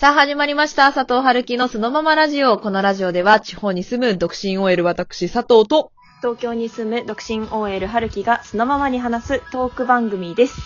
さあ始まりました。佐藤春樹のそのままラジオ。このラジオでは地方に住む独身 OL 私佐藤と、東京に住む独身 OL 春樹がそのままに話すトーク番組です。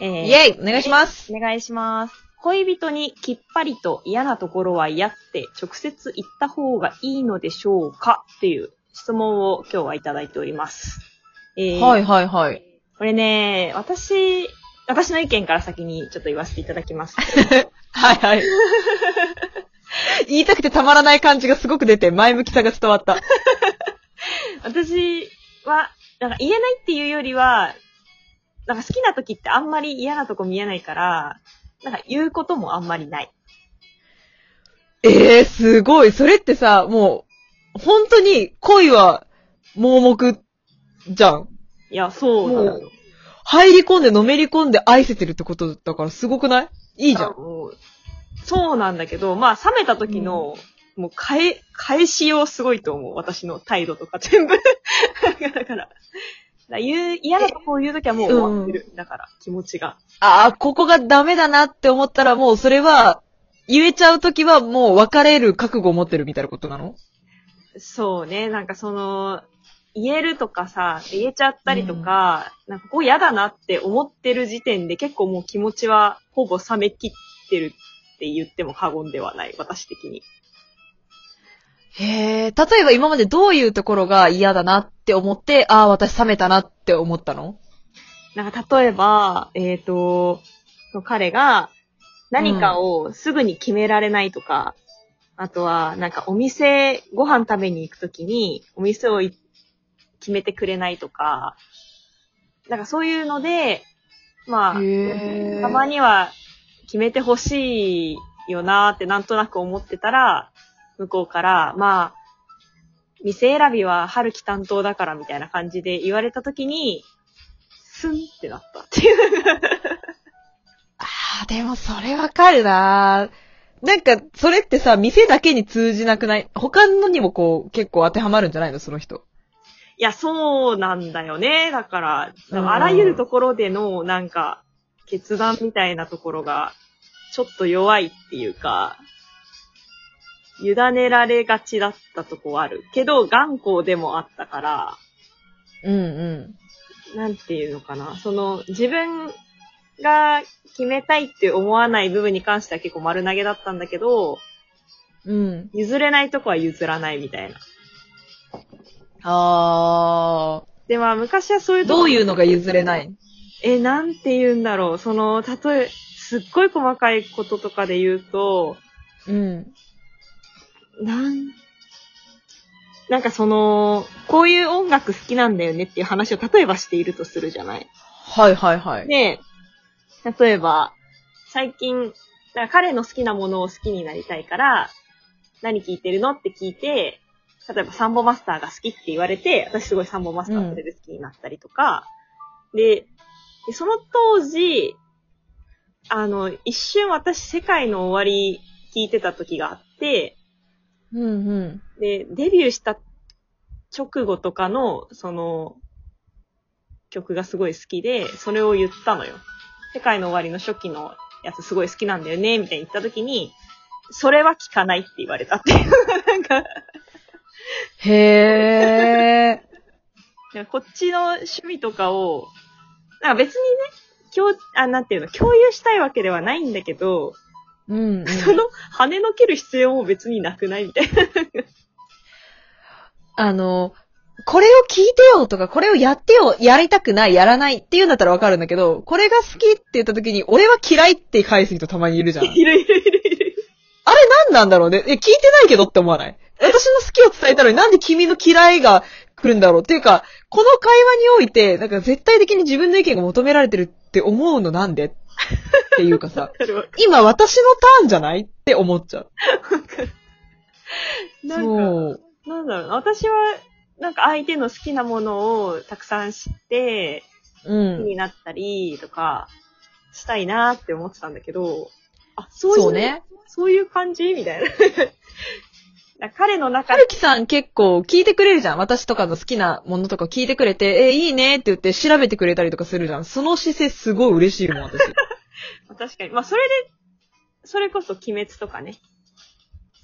えーイェイお願いします。お願いします。恋人にきっぱりと嫌なところは嫌って直接言った方がいいのでしょうか？っていう質問を今日はいただいております。えーはいはいはい。これね、私、私の意見から先にちょっと言わせていただきます。はいはい。言いたくてたまらない感じがすごく出て、前向きさが伝わった。私は、なんか言えないっていうよりは、なんか好きな時ってあんまり嫌なとこ見えないから、なんか言うこともあんまりない。ええー、すごい。それってさ、もう、本当に恋は盲目じゃん。いや、そうなのよ。入り込んでのめり込んで愛せてるってことだからすごくない？いいじゃん。あもうそうなんだけど、まあ、冷めた時の、もう、返、返しようすごいと思う。私の態度とか全部。だから、だ言う、嫌なとこを言うときはもう終わってる。だから、気持ちが。ああ、ここがダメだなって思ったらもうそれは、言えちゃうときはもう別れる覚悟を持ってるみたいなことなの？そうね、なんかその、言えるとかさ、言えちゃったりとか、なんかここ嫌だなって思ってる時点で結構もう気持ちはほぼ冷めきってるって言っても過言ではない、私的に。へえ、例えば今までどういうところが嫌だなって思って、ああ、私冷めたなって思ったの？なんか例えば、えっ、と、その彼が何かをすぐに決められないとか、あとはなんかお店、ご飯食べに行くときにお店をい決めてくれないとか、なんかそういうので、まあ、へたまには決めてほしいよなーってなんとなく思ってたら、向こうから、まあ、店選びは春樹担当だからみたいな感じで言われたときに、スンってなったっていう。ああ、でもそれわかるななんか、それってさ、店だけに通じなくない？他のにもこう、結構当てはまるんじゃないの？その人。いや、そうなんだよね。だから、うんあらゆるところでの、なんか、決断みたいなところが、ちょっと弱いっていうか、委ねられがちだったとこはある。けど、頑固でもあったから、うんうん。なんていうのかな。その、自分が決めたいって思わない部分に関しては結構丸投げだったんだけど、うん。譲れないとこは譲らないみたいな。ああ、で、まあ昔はそういうとこどういうのが譲れない？え、なんて言うんだろう。その、例え、すっごい細かいこととかで言うと、うん。なん、なんかその、こういう音楽好きなんだよねっていう話を例えばしているとするじゃない？はいはいはい。で、例えば、最近、なんか彼の好きなものを好きになりたいから、何聞いてるの？って聞いて、例えばサンボマスターが好きって言われて、私すごいサンボマスターそれで好きになったりとか、でで、その当時、あの、一瞬私世界の終わり聞いてた時があって、うんうん。で、デビューした直後とかの、その、曲がすごい好きで、それを言ったのよ。世界の終わりの初期のやつすごい好きなんだよね、みたいに言った時に、それは聞かないって言われたっていう。なんか、へえ。こっちの趣味とかを、なんか別にね、共、あ、なんていうの、共有したいわけではないんだけど、うん、うん。その、跳ねのける必要も別になくないみたいな。あの、これを聞いてよとか、これをやってよ、やりたくない、やらないっていうんだったらわかるんだけど、これが好きって言った時に、俺は嫌いって返す人たまにいるじゃん。いるいるいるいる。あれ何なんだろうね？え、聞いてないけどって思わない？私の好きを伝えたのになんで君の嫌いが来るんだろうっていうか、この会話において、なんか絶対的に自分の意見が求められてるって思うのなんで？っていうかさ、今私のターンじゃないって思っちゃう。なんか、そう。なんだろうな。私は、なんか相手の好きなものをたくさん知って、う好きん。になったりとか、したいなって思ってたんだけど、あ、そういう、そうね。そういう感じみたいな。彼の中はるきさん結構聞いてくれるじゃん。私とかの好きなものとか聞いてくれて、え、いいねって言って調べてくれたりとかするじゃん。その姿勢すごい嬉しいもん、私。確かに。まあ、それで、それこそ鬼滅とかね。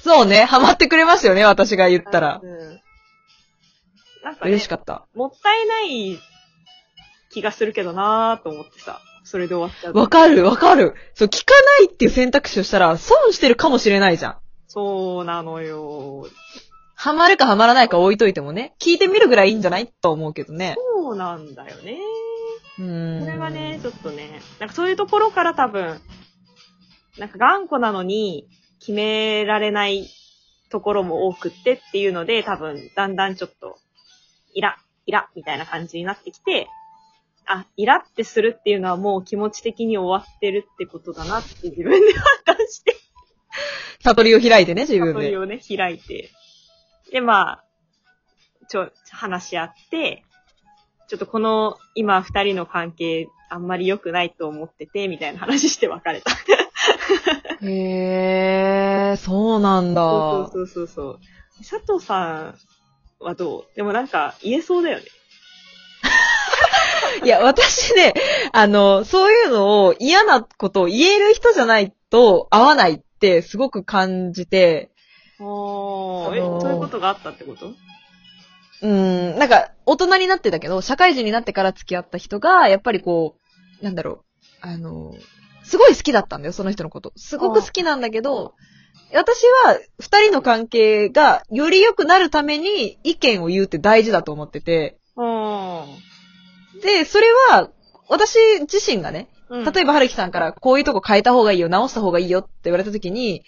そうね、ハマってくれましたよね、私が言ったらう。ん。なんかね、嬉しかった。もったいない気がするけどなーと思ってさ、それで終わっちゃうと。わかる、わかる。そう、聞かないっていう選択肢をしたら、損してるかもしれないじゃん。そうなのよ。ハマるかハマらないか置いといてもね、聞いてみるぐらいいいんじゃないと思うけどね。そうなんだよね。うーん。これはね、ちょっとね、なんかそういうところから多分、なんか頑固なのに決められないところも多くってっていうので、多分だんだんちょっと、イラ、イラみたいな感じになってきて、あ、イラってするっていうのはもう気持ち的に終わってるってことだなって自分で判断して、悟りを開いてね、自分で。悟りをね、開いて。で、まあ、ちょ、話し合って、ちょっとこの今二人の関係あんまり良くないと思ってて、みたいな話して別れた。へー、そうなんだ。そうそうそうそう。佐藤さんはどう？でもなんか言えそうだよね。いや、私ね、あの、そういうのを嫌なことを言える人じゃないと合わないってすごく感じて、おーそういうことがあったってこと？うーん、なんか、大人になってたけど、社会人になってから付き合った人が、やっぱりこう、なんだろう、あの、すごい好きだったんだよ、その人のこと。すごく好きなんだけど、私は、二人の関係がより良くなるために意見を言うって大事だと思ってて、うん。で、それは、私自身がね、例えば、はるきさんから、こういうとこ変えた方がいいよ、直した方がいいよって言われた時に、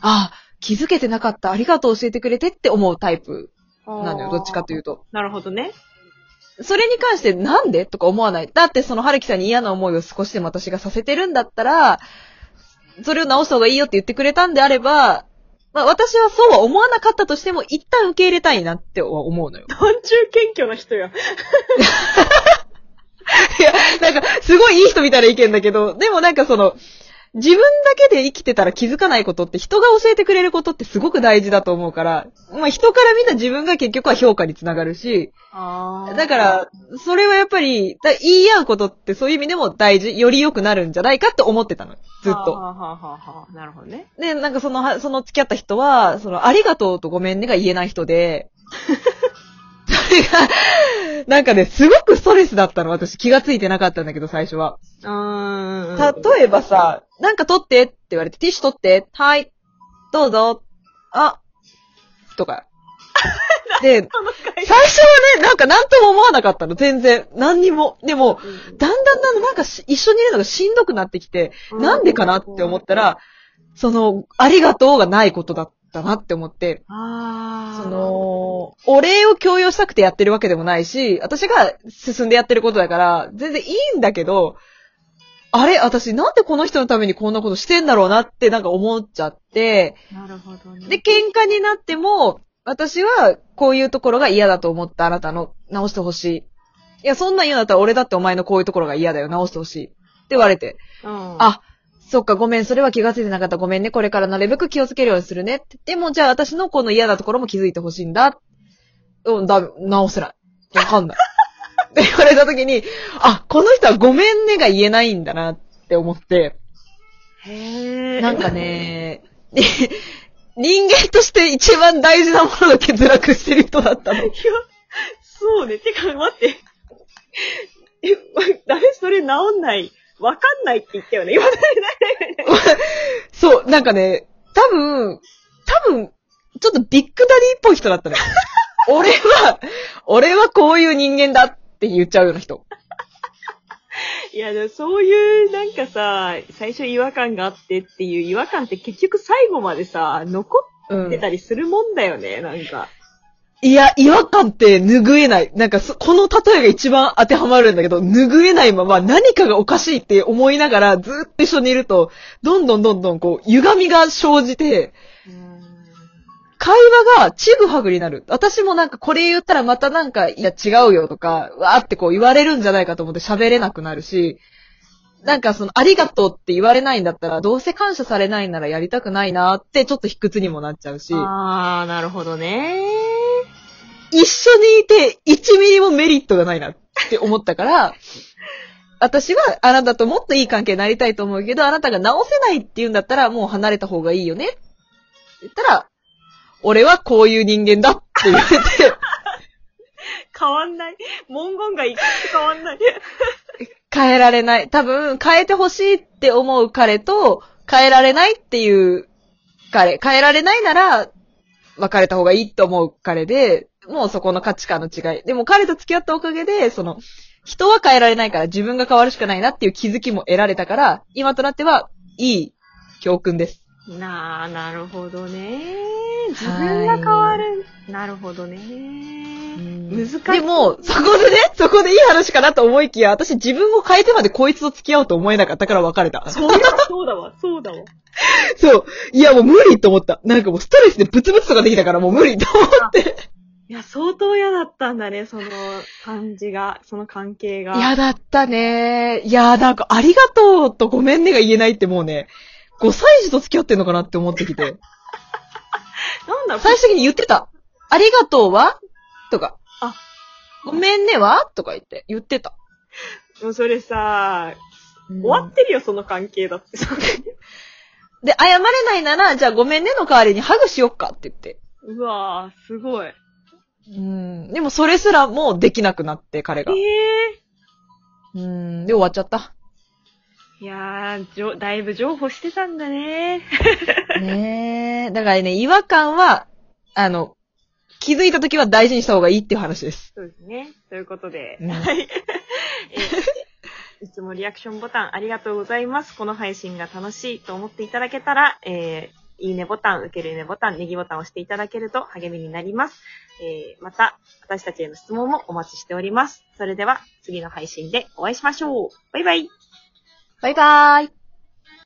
あ、気づけてなかった、ありがとう教えてくれてって思うタイプばなのよ、どっちかというと。なるほどね。それに関してなんでとか思わない？だってその春樹さんに嫌な思いを少しでも私がさせてるんだったら、それを直した方がいいよって言ってくれたんであれば、まあ私はそうは思わなかったとしても一旦受け入れたいなって思うのよ。単中謙虚な人や。いや、なんかすごいいい人みたいな意見だけど、でもなんかその、自分だけで生きてたら気づかないことって人が教えてくれることってすごく大事だと思うから、まあ人から見た自分が結局は評価につながるし、あだから、それはやっぱり、だ言い合うことってそういう意味でも大事、より良くなるんじゃないかって思ってたの。ずっと。はあはあはなるほどね。で、なんかその、はその付き合った人は、その、ありがとうとごめんねが言えない人で、それが、なんかね、すごくストレスだったの。私気がついてなかったんだけど、最初は。うーん。例えばさ、なんか取ってって言われて、ティッシュ取って、はい、どうぞ、あ、とか。で、最初はね、なんか何とも思わなかったの、全然。何にも。でも、だんだんだんだんなんかし一緒にいるのがしんどくなってきて、なんでかなって思ったら、その、ありがとうがないことだったなって思って、ああ。そ、の、お礼を強要したくてやってるわけでもないし、私が進んでやってることだから、全然いいんだけど、あれ？私なんでこの人のためにこんなことしてんだろうなってなんか思っちゃって、なるほどね。で、喧嘩になっても、私はこういうところが嫌だと思ったあなたの直してほしい。いや、そんなん言うんだったら俺だってお前のこういうところが嫌だよ、直してほしい。って言われて。うん、あ、そっか、ごめん、それは気がついてなかった。ごめんね、これからなるべく気をつけるようにするね。でも、じゃあ私のこの嫌なところも気づいてほしいんだ。うん、だ、直せない。わかんない。って言われた時に、あ、この人はごめんねが言えないんだなって思って。へえ。なんかね、人間として一番大事なものが欠落してる人だったの。いや、そうね。てか、待って。え、誰それ治んない。わかんないって言ったよね。今、そう、なんかね、多分、多分、ちょっとビッグダディっぽい人だったのよ。俺は、俺はこういう人間だって言っちゃうような人。いや、でもそういう、なんかさ、最初違和感があってっていう違和感って結局最後までさ、残うん。ってたりするもんだよね、なんか。いや、違和感って拭えない。なんか、この例えが一番当てはまるんだけど、拭えないまま何かがおかしいって思いながらずっと一緒にいると、どんどんどんどんこう、歪みが生じて、会話がちぐはぐになる。私もなんかこれ言ったらまたなんか、いや違うよとか、わーってこう言われるんじゃないかと思って喋れなくなるし、なんかその、ありがとうって言われないんだったら、どうせ感謝されないならやりたくないなって、ちょっと卑屈にもなっちゃうし、あー、なるほどね。一緒にいて1ミリもメリットがないなって思ったから、私はあなたともっといい関係になりたいと思うけど、あなたが直せないって言うんだったら、もう離れた方がいいよね。って言ったら、俺はこういう人間だって言われて、変わんない。文言が一回変わんない。変えられない。多分、変えてほしいって思う彼と、変えられないっていう彼。変えられないなら、別れた方がいいと思う彼で、もうそこの価値観の違い。でも彼と付き合ったおかげで、その、人は変えられないから自分が変わるしかないなっていう気づきも得られたから、今となっては、いい教訓です。なあ、なるほどね。自分が変わる。なるほどね。難しい。でも、そこでね、そこでいい話かなと思いきや、私自分を変えてまでこいつと付き合おうと思えなかったから別れた。そうそうだわ、そうだわ。そう。いや、もう無理と思った。なんかもうストレスでブツブツとかできたからもう無理と思って。いや、相当嫌だったんだね、その感じが、その関係が。嫌だったね。いや、なんかありがとうとごめんねが言えないってもうね、5歳児と付き合ってんのかなって思ってきて。なんだ最終的に言ってた。ありがとうは？とか。あ、ごめんねは？とか言って、言ってた。もうそれさ、終終わってるよ、その関係だって。で、謝れないなら、じゃあごめんねの代わりにハグしよっかって言って。うわぁ、すごい。うん。でもそれすらもうできなくなって、彼えが。えうん。で、終わっちゃった。いやー、じょ、だいぶ譲歩してたんだね。ねえ。だからね、違和感は、あの、気づいた時は大事にした方がいいっていう話です。そうですね。ということで、うんはい。えーいつもリアクションボタンありがとうございます。この配信が楽しいと思っていただけたら、えーいいねボタン、受けるいいねボタン、ネギボタンを押していただけると励みになります。えーまた、私たちへの質問もお待ちしております。それでは、次の配信でお会いしましょう。バイバイ。バイバーイ。